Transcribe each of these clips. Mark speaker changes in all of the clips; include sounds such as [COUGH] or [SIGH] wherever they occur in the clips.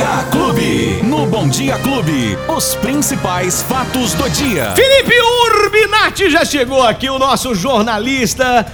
Speaker 1: Dia Clube. No Bom Dia Clube, os principais fatos do dia.
Speaker 2: Felipe Urbinati já chegou aqui, o nosso jornalista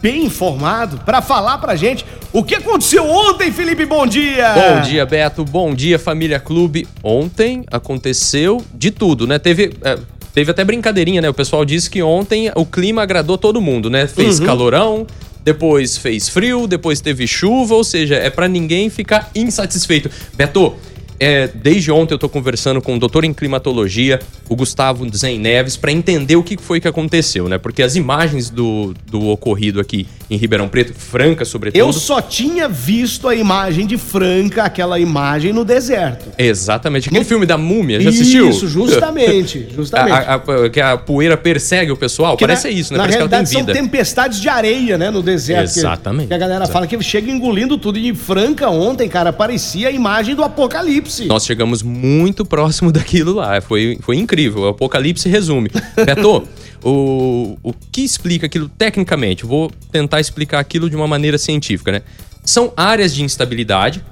Speaker 2: bem informado, para falar pra gente o que aconteceu ontem, Felipe. Bom dia.
Speaker 3: Bom dia, Beto. Bom dia, família Clube. Ontem aconteceu de tudo, né? Teve. É, teve até brincadeirinha, né? O pessoal disse que ontem o clima agradou todo mundo, né? Fez
Speaker 2: Uhum.
Speaker 3: calorão, depois fez frio, depois teve chuva, ou seja, é pra ninguém ficar insatisfeito. Beto, é, desde ontem eu tô conversando com o doutor em climatologia, o Gustavo Zen Neves, pra entender o que foi que aconteceu, né? Porque as imagens do, do ocorrido aqui em Ribeirão Preto, Franca sobretudo.
Speaker 2: Eu só tinha visto a imagem de Franca, aquela imagem no deserto.
Speaker 3: Exatamente. Aquele filme da múmia, já assistiu?
Speaker 2: Isso, justamente, [LAUGHS] justamente.
Speaker 3: A- a- a- que a poeira persegue o pessoal.
Speaker 2: Que
Speaker 3: Parece
Speaker 2: na-
Speaker 3: isso, né?
Speaker 2: Na
Speaker 3: Parece que ela tem
Speaker 2: realidade são
Speaker 3: vida.
Speaker 2: tempestades de areia, né, no deserto. que-
Speaker 3: Exatamente.
Speaker 2: Que a galera
Speaker 3: Exato.
Speaker 2: fala que chega engolindo tudo. E Franca ontem, cara, parecia a imagem do apocalipse.
Speaker 3: Nós chegamos muito próximo [LAUGHS] daquilo lá. Foi, foi incrível. O apocalipse resume. [LAUGHS] Beto, o, o que explica aquilo tecnicamente? Vou tentar explicar aquilo de uma maneira científica, né? São áreas de instabilidade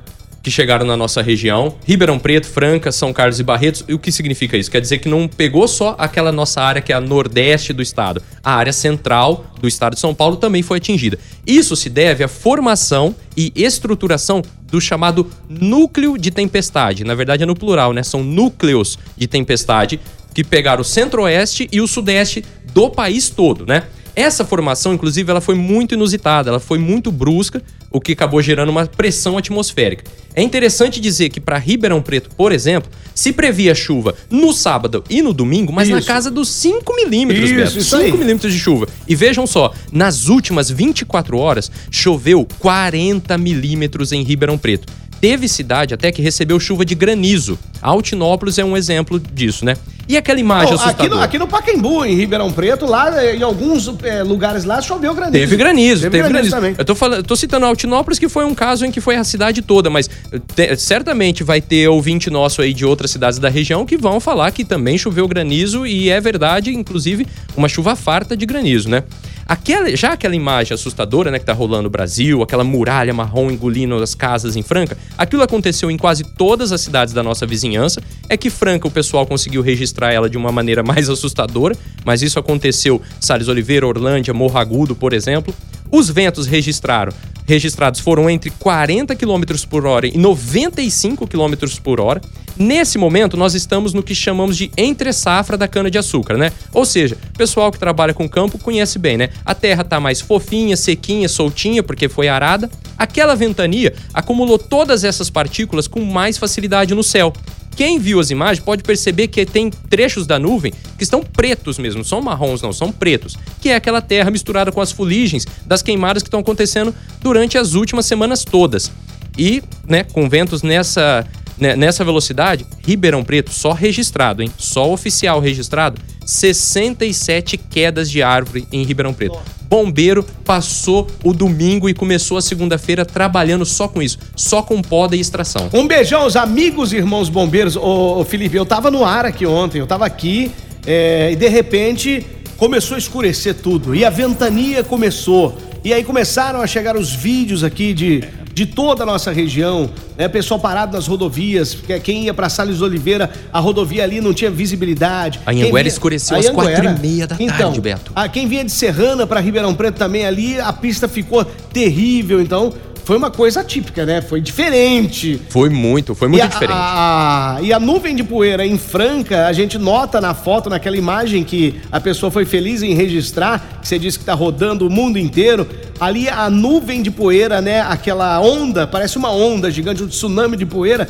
Speaker 3: que chegaram na nossa região, Ribeirão Preto, Franca, São Carlos e Barretos. E o que significa isso? Quer dizer que não pegou só aquela nossa área que é a nordeste do estado. A área central do estado de São Paulo também foi atingida. Isso se deve à formação e estruturação do chamado núcleo de tempestade. Na verdade é no plural, né? São núcleos de tempestade que pegaram o centro-oeste e o sudeste do país todo, né? Essa formação, inclusive, ela foi muito inusitada, ela foi muito brusca, o que acabou gerando uma pressão atmosférica. É interessante dizer que para Ribeirão Preto, por exemplo, se previa chuva no sábado e no domingo, mas na
Speaker 2: Isso.
Speaker 3: casa dos 5 milímetros, Beto.
Speaker 2: isso aí.
Speaker 3: 5 milímetros de chuva. E vejam só, nas últimas 24 horas, choveu 40 milímetros em Ribeirão Preto. Teve cidade até que recebeu chuva de granizo. Altinópolis é um exemplo disso, né? E aquela imagem
Speaker 2: Não, aqui, no, aqui no Pacaembu, em Ribeirão Preto, lá em alguns eh, lugares lá choveu granizo.
Speaker 3: Teve granizo, teve, granizo.
Speaker 2: também.
Speaker 3: Eu tô, falando, tô citando Altinópolis, que foi um caso em que foi a cidade toda, mas te- certamente vai ter ouvinte nosso aí de outras cidades da região que vão falar que também choveu granizo e é verdade, inclusive, uma chuva farta de granizo, né? Aquela, já aquela imagem assustadora, né, que tá rolando no Brasil, aquela muralha marrom engolindo as casas em Franca, aquilo aconteceu em quase todas as cidades da nossa vizinhança. É que Franca o pessoal conseguiu registrar ela de uma maneira [LAUGHS] mais assustadora, mas isso aconteceu Salles Oliveira, Orlândia, Morro Agudo, por exemplo. Os ventos registraram, registrados foram entre 40 km por hora e 95 km por hora. Nesse momento, nós estamos no que chamamos de entre safra da cana-de-açúcar, né? Ou seja, o pessoal que trabalha com campo conhece bem, né? A terra tá mais fofinha, sequinha, soltinha, porque foi arada. Aquela ventania acumulou todas essas partículas com mais facilidade no céu. Quem viu as imagens pode perceber que tem trechos da nuvem que estão pretos mesmo, são marrons não, são pretos, que é aquela terra misturada com as fuligens das queimadas que estão acontecendo durante as últimas semanas todas. E, né, com ventos nessa né, nessa velocidade, Ribeirão Preto só registrado, hein? Só oficial registrado, 67 quedas de árvore em Ribeirão Preto. Bombeiro passou o domingo e começou a segunda-feira trabalhando só com isso, só com poda e extração.
Speaker 2: Um beijão aos amigos irmãos bombeiros. Ô, Felipe, eu tava no ar aqui ontem, eu tava aqui é, e de repente começou a escurecer tudo e a ventania começou. E aí começaram a chegar os vídeos aqui de, de toda a nossa região, né? Pessoal parado nas rodovias, porque quem ia pra Salles Oliveira, a rodovia ali não tinha visibilidade.
Speaker 3: A Anhanguera escureceu
Speaker 2: a
Speaker 3: às quatro e meia da
Speaker 2: Então,
Speaker 3: tarde, Beto.
Speaker 2: a quem vinha de Serrana pra Ribeirão Preto também ali, a pista ficou terrível, então foi uma coisa atípica, né? Foi diferente.
Speaker 3: Foi muito, foi muito
Speaker 2: e a,
Speaker 3: diferente.
Speaker 2: a- e a nuvem de poeira em Franca, a gente nota na foto, naquela imagem que a pessoa foi feliz em registrar, que você disse que tá rodando o mundo inteiro. Ali a nuvem de poeira, né? Aquela onda, parece uma onda gigante, um tsunami de poeira,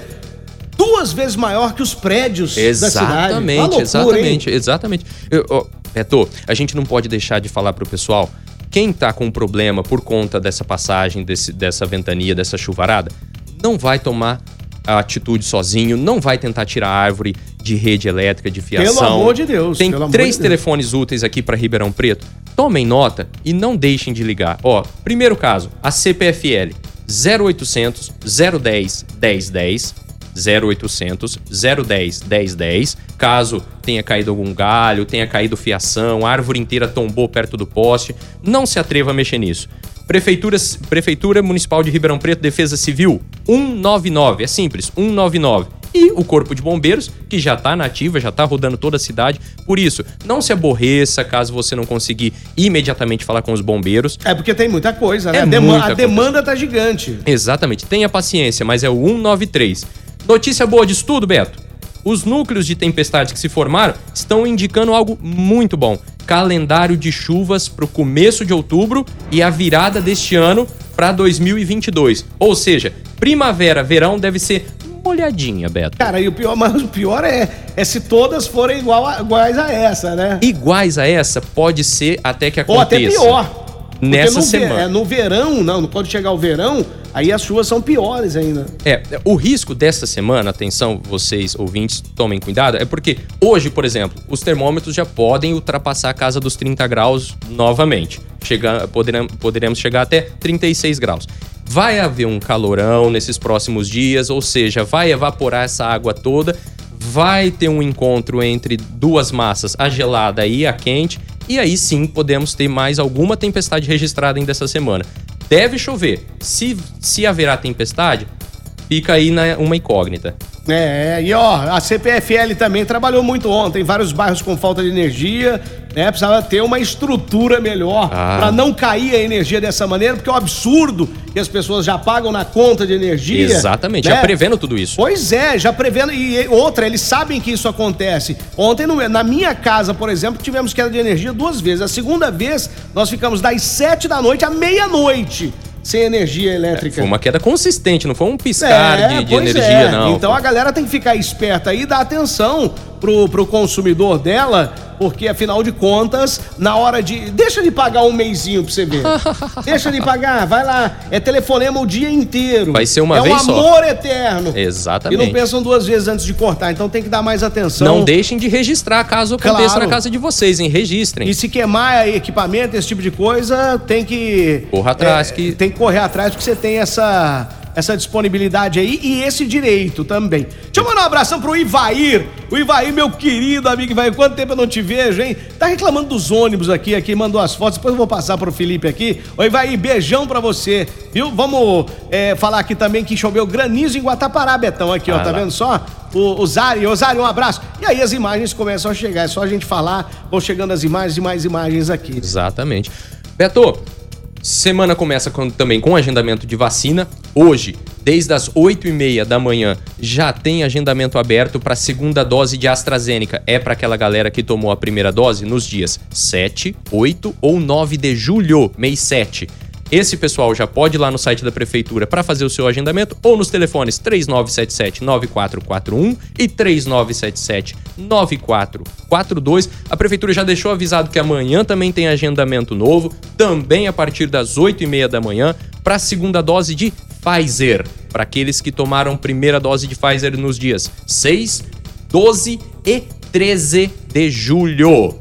Speaker 2: duas vezes maior que os prédios da cidade. Uma
Speaker 3: Exatamente,
Speaker 2: loucura, hein?
Speaker 3: exatamente, exatamente. Eu, ó, Beto, a gente não pode deixar de falar pro pessoal, quem tá com problema por conta dessa passagem, desse, dessa ventania, dessa chuvarada, não vai tomar a atitude sozinho, não vai tentar tirar árvore de rede elétrica, de fiação.
Speaker 2: Pelo amor de Deus,
Speaker 3: Tem três
Speaker 2: de Deus.
Speaker 3: telefones úteis aqui para Ribeirão Preto. Tomem nota e não deixem de ligar. Ó, primeiro caso, a CPFL 0800 010 1010 0800 010 1010. Caso tenha caído algum galho, tenha caído fiação, a árvore inteira tombou perto do poste, não se atreva a mexer nisso. Prefeitura, Prefeitura Municipal de Ribeirão Preto, Defesa Civil 199. É simples, 199 e o Corpo de Bombeiros, que já está na ativa, já está rodando toda a cidade. Por isso, não se aborreça caso você não conseguir imediatamente falar com os bombeiros.
Speaker 2: É porque tem muita coisa, né?
Speaker 3: É
Speaker 2: a, dema
Speaker 3: muita
Speaker 2: a demanda tá gigante.
Speaker 3: Exatamente. Tenha paciência, mas é o 193. Notícia boa disso tudo, Beto. Os núcleos de tempestade que se formaram estão indicando algo muito bom. Calendário de chuvas para o começo de outubro e a virada deste ano para 2022. Ou seja, primavera, verão deve ser olhadinha, Beto.
Speaker 2: Cara, e o pior, [LAUGHS] mas o pior é, é se todas forem igual a, iguais a essa, né?
Speaker 3: Iguais a essa, pode ser até que aconteça.
Speaker 2: Ou até pior.
Speaker 3: Nessa
Speaker 2: no
Speaker 3: semana.
Speaker 2: é, no verão, não, quando chegar o verão, aí as chuvas são piores ainda.
Speaker 3: É, o risco dessa semana, atenção, vocês ouvintes, tomem cuidado, é porque hoje, por exemplo, os termômetros já podem ultrapassar a casa dos 30 graus novamente. Chega, poderemos, poderemos chegar até 36 graus. Vai haver um calorão nesses próximos dias, ou seja, vai evaporar essa água toda, vai ter um encontro entre duas massas, a gelada e a quente, e aí sim podemos ter mais alguma tempestade registrada ainda essa semana. Deve chover. Se, se haverá tempestade, fica aí na, uma incógnita.
Speaker 2: É, e ó, a CPFL também trabalhou muito ontem, vários bairros com falta de energia, né? Precisava ter uma estrutura melhor
Speaker 3: Ah.
Speaker 2: para não cair a energia dessa maneira, porque é um absurdo que as pessoas já pagam na conta de energia.
Speaker 3: Exatamente,
Speaker 2: né?
Speaker 3: já prevendo tudo isso.
Speaker 2: Pois é, já prevendo. E outra, eles sabem que isso acontece. Ontem, na minha casa, por exemplo, tivemos queda de energia duas vezes. A segunda vez, nós ficamos das sete da noite à meia-noite sem energia elétrica.
Speaker 3: Foi uma queda consistente, não foi um piscar de, de
Speaker 2: É, pois
Speaker 3: energia,
Speaker 2: é.
Speaker 3: não.
Speaker 2: Então a galera tem que ficar esperta aí e dar atenção pro, pro consumidor dela, porque afinal de contas, na hora de. Deixa de pagar um mêsinho pra você ver. [LAUGHS] Deixa de pagar, vai lá. É telefonema o dia inteiro.
Speaker 3: Vai ser uma
Speaker 2: é
Speaker 3: vez
Speaker 2: um
Speaker 3: só.
Speaker 2: amor eterno.
Speaker 3: Exatamente.
Speaker 2: E não pensam duas vezes antes de cortar, então tem que dar mais atenção.
Speaker 3: Não deixem de registrar caso aconteça
Speaker 2: Claro.
Speaker 3: na casa de vocês, hein? Registrem.
Speaker 2: E se queimar equipamento, esse tipo de coisa, tem que.
Speaker 3: Corra atrás
Speaker 2: é,
Speaker 3: que-
Speaker 2: Tem que correr atrás porque você tem essa. Essa disponibilidade aí e esse direito também. Deixa eu mandar um abração pro Ivair. O Ivair, meu querido amigo Ivair, quanto tempo eu não te vejo, hein? Tá reclamando dos ônibus aqui, aqui, mandou as fotos, depois eu vou passar pro Felipe aqui. Ô Ivair, beijão pra você, viu? Vamos é, falar aqui também que choveu granizo em Guatapará, Betão, aqui, ó,
Speaker 3: Ah
Speaker 2: tá
Speaker 3: lá.
Speaker 2: vendo só? O, o Zari, ô Zari, um abraço. E aí as imagens começam a chegar, é só a gente falar, vão chegando as imagens e mais imagens aqui.
Speaker 3: Exatamente. Beto, semana começa com- também com agendamento de vacina. Hoje, desde as 8h30 da manhã, já tem agendamento aberto para a segunda dose de AstraZeneca. É para aquela galera que tomou a primeira dose nos dias 7, 8 ou 9 de julho, mês 7. Esse pessoal já pode ir lá no site da prefeitura para fazer o seu agendamento ou nos telefones 3977 9441 e 3977 9442. A prefeitura já deixou avisado que amanhã também tem agendamento novo, também a partir das 8h30 da manhã, para a segunda dose de Pfizer, para aqueles que tomaram primeira dose de Pfizer nos dias 6, 12 e 13 de julho.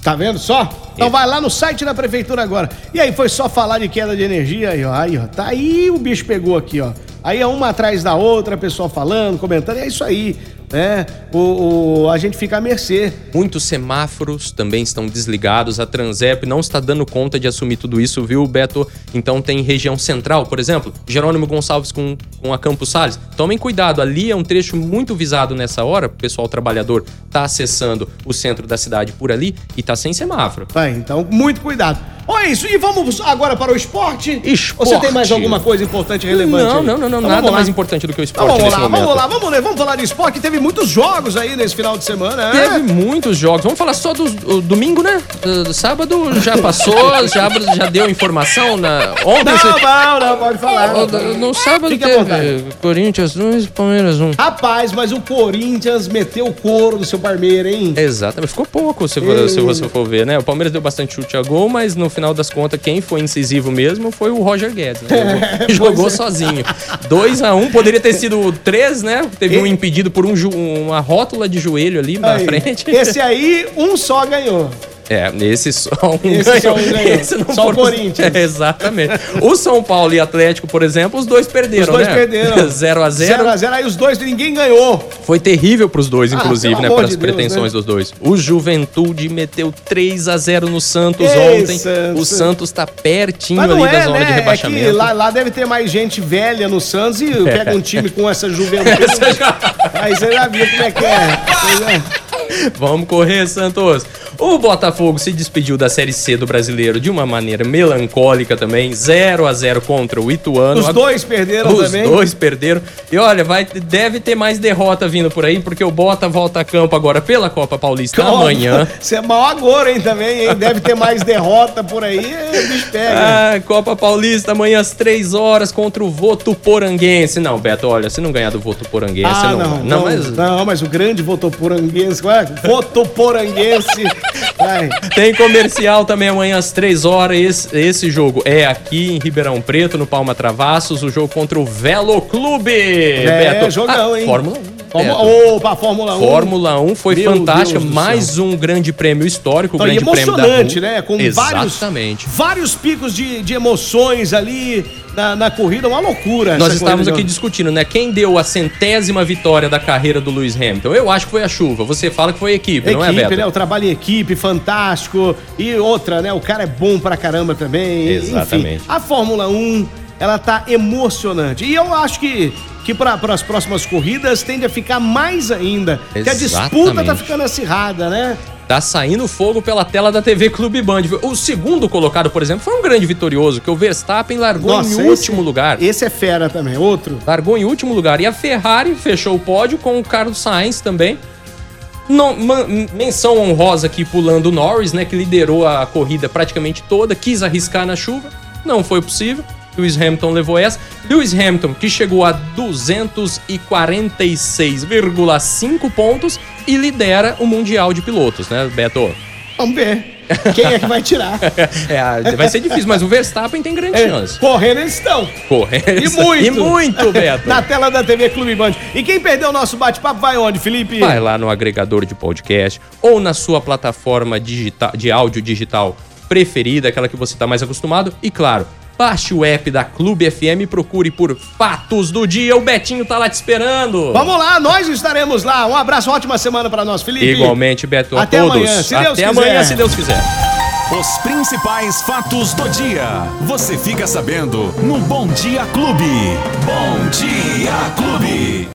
Speaker 2: Tá vendo só? Então vai lá no site da prefeitura agora. E aí, foi só falar de queda de energia aí, ó. Aí, ó. Tá aí o bicho pegou aqui, ó. Aí é uma atrás da outra, pessoal falando, comentando, é isso aí, né? O, o- a gente fica à mercê.
Speaker 3: Muitos semáforos também estão desligados. A Transep não está dando conta de assumir tudo isso, viu, Beto? Então tem região central, por exemplo, Jerônimo Gonçalves com, com a Campos Salles. Tomem cuidado, ali é um trecho muito visado nessa hora. O pessoal trabalhador está acessando o centro da cidade por ali e tá sem semáforo.
Speaker 2: Vai, então, muito cuidado. Olha isso, e vamos agora para o esporte?
Speaker 3: Esporte.
Speaker 2: Ou você tem mais alguma coisa importante relevante?
Speaker 3: Não,
Speaker 2: aí?
Speaker 3: não, não, não
Speaker 2: Então
Speaker 3: nada
Speaker 2: lá.
Speaker 3: mais importante do que o
Speaker 2: Então
Speaker 3: esporte
Speaker 2: vamos
Speaker 3: nesse
Speaker 2: lá,
Speaker 3: momento.
Speaker 2: vamos lá, vamos ler, vamos falar de esporte. Teve muitos jogos aí nesse final de semana, né?
Speaker 3: Teve muitos jogos. Vamos falar só do, do domingo, né? Do, do sábado já passou, [LAUGHS] já, já deu informação na ontem.
Speaker 2: Não,
Speaker 3: você-
Speaker 2: não, não, pode falar.
Speaker 3: Ó, No sábado
Speaker 2: Fique
Speaker 3: teve. Corinthians 2 Palmeiras 1.
Speaker 2: Rapaz, mas o Corinthians meteu o couro do seu Parmeira, hein?
Speaker 3: Exatamente, ficou pouco se, se você for ver, né? O Palmeiras deu bastante chute a gol, mas no final das contas, quem foi incisivo mesmo foi o Roger Guedes. Né? Jogou, [LAUGHS] jogou sozinho. 2 a 1 poderia ter sido 3, né? Teve um
Speaker 2: E-
Speaker 3: impedido por um uma rótula de joelho ali na
Speaker 2: Aí,
Speaker 3: frente.
Speaker 2: Esse aí, um só ganhou.
Speaker 3: É, nesse só um [LAUGHS]
Speaker 2: Esse
Speaker 3: ganhou.
Speaker 2: um ganhou. [LAUGHS]
Speaker 3: Esse não
Speaker 2: Só o Corinthians. [LAUGHS]
Speaker 3: É, exatamente. O São Paulo e Atlético, por exemplo, os dois perderam,
Speaker 2: Os dois
Speaker 3: né?
Speaker 2: perderam.
Speaker 3: 0x0.
Speaker 2: 0x0, aí os dois, ninguém ganhou.
Speaker 3: Foi terrível pros dois,
Speaker 2: Ah,
Speaker 3: inclusive,
Speaker 2: pelo
Speaker 3: né? Para as
Speaker 2: de Deus,
Speaker 3: pretensões
Speaker 2: né?
Speaker 3: dos dois. O Juventude meteu 3 a 0 no Santos
Speaker 2: Ei,
Speaker 3: ontem.
Speaker 2: Santos.
Speaker 3: O Santos tá pertinho ali da
Speaker 2: é,
Speaker 3: zona de
Speaker 2: né? É que
Speaker 3: rebaixamento.
Speaker 2: lá, lá deve ter mais gente velha no Santos e pega um time com essa juventude. Aí você já viu como é que é. É.
Speaker 3: Vamos correr, Santos. O Botafogo se despediu da Série C do Brasileiro de uma maneira melancólica também, 0 a 0 contra o Ituano.
Speaker 2: Os dois perderam
Speaker 3: Os
Speaker 2: também.
Speaker 3: dois perderam. E olha, vai, deve ter mais derrota vindo por aí, porque o Bota volta a campo agora pela Copa Paulista amanhã. [LAUGHS]
Speaker 2: Você é mau agora, hein, também, hein? Deve ter mais derrota por aí, bicho pega.
Speaker 3: Ah, Copa Paulista amanhã às 3 horas contra o Votuporanguense. Não, Beto, olha, se não ganhar do Votuporanguense,
Speaker 2: Ah,
Speaker 3: não,
Speaker 2: não,
Speaker 3: não,
Speaker 2: não,
Speaker 3: mas
Speaker 2: não, mas o grande votoporanguense, qual é? Vai.
Speaker 3: Tem comercial também amanhã às 3 horas. Esse, esse jogo é aqui em Ribeirão Preto, no Palma Travassos, o jogo contra o Velo Clube.
Speaker 2: É, jogão,
Speaker 3: Ah,
Speaker 2: hein?
Speaker 3: Fórmula 1.
Speaker 2: Fórmula, opa, Fórmula 1.
Speaker 3: Fórmula 1 foi
Speaker 2: Meu
Speaker 3: fantástica, mais um grande prêmio histórico,
Speaker 2: Então,
Speaker 3: grande prêmio da
Speaker 2: emocionante, né? Com
Speaker 3: Exatamente.
Speaker 2: vários, vários picos de, de emoções ali na, na corrida, uma loucura.
Speaker 3: Nós estávamos aqui discutindo, né? Quem deu a centésima vitória da carreira do Lewis Hamilton? Eu acho que foi a chuva. Você fala que foi a equipe, não é,
Speaker 2: Equipe,
Speaker 3: Beto?
Speaker 2: né? O trabalho em equipe, fantástico. E outra, né? O cara é bom pra caramba também.
Speaker 3: Exatamente.
Speaker 2: Enfim, a Fórmula 1, ela tá emocionante. E eu acho que, que para as próximas corridas tende a ficar mais ainda. Que a disputa tá ficando acirrada, né?
Speaker 3: Tá saindo fogo pela tela da TV Clube Band. O segundo colocado, por exemplo, foi um grande vitorioso, que o Verstappen largou
Speaker 2: Nossa,
Speaker 3: em
Speaker 2: esse-
Speaker 3: último lugar.
Speaker 2: Esse é fera também. Outro.
Speaker 3: Largou em último lugar. E a Ferrari fechou o pódio com o Carlos Sainz também. Não, man- menção honrosa aqui pulando o Norris, né? Que liderou a corrida praticamente toda, quis arriscar na chuva, não foi possível. Lewis Hamilton levou essa. Lewis Hamilton, que chegou a 246,5 pontos e lidera o Mundial de Pilotos, né, Beto?
Speaker 2: Vamos ver. Quem é que vai tirar? [LAUGHS]
Speaker 3: É, vai ser difícil, mas o Verstappen tem grande
Speaker 2: É,
Speaker 3: chance.
Speaker 2: correndo eles estão.
Speaker 3: Correr.
Speaker 2: E muito.
Speaker 3: E muito, Beto. [LAUGHS]
Speaker 2: Na tela da TV Clube Band. E quem perdeu o nosso bate-papo vai onde, Felipe?
Speaker 3: Vai lá no agregador de podcast ou na sua plataforma digital, de áudio digital preferida, aquela que você está mais acostumado. E claro, baixe o app da Clube FM e procure por Fatos do Dia. O Betinho tá lá te esperando.
Speaker 2: Vamos lá, nós estaremos lá. Um abraço, ótima semana pra nós, Felipe.
Speaker 3: Igualmente, Beto, a
Speaker 2: Até
Speaker 3: todos.
Speaker 2: amanhã, se Deus
Speaker 3: Até
Speaker 2: quiser.
Speaker 3: amanhã, se Deus quiser.
Speaker 1: Os principais fatos do dia. Você fica sabendo no Bom Dia Clube. Bom Dia Clube.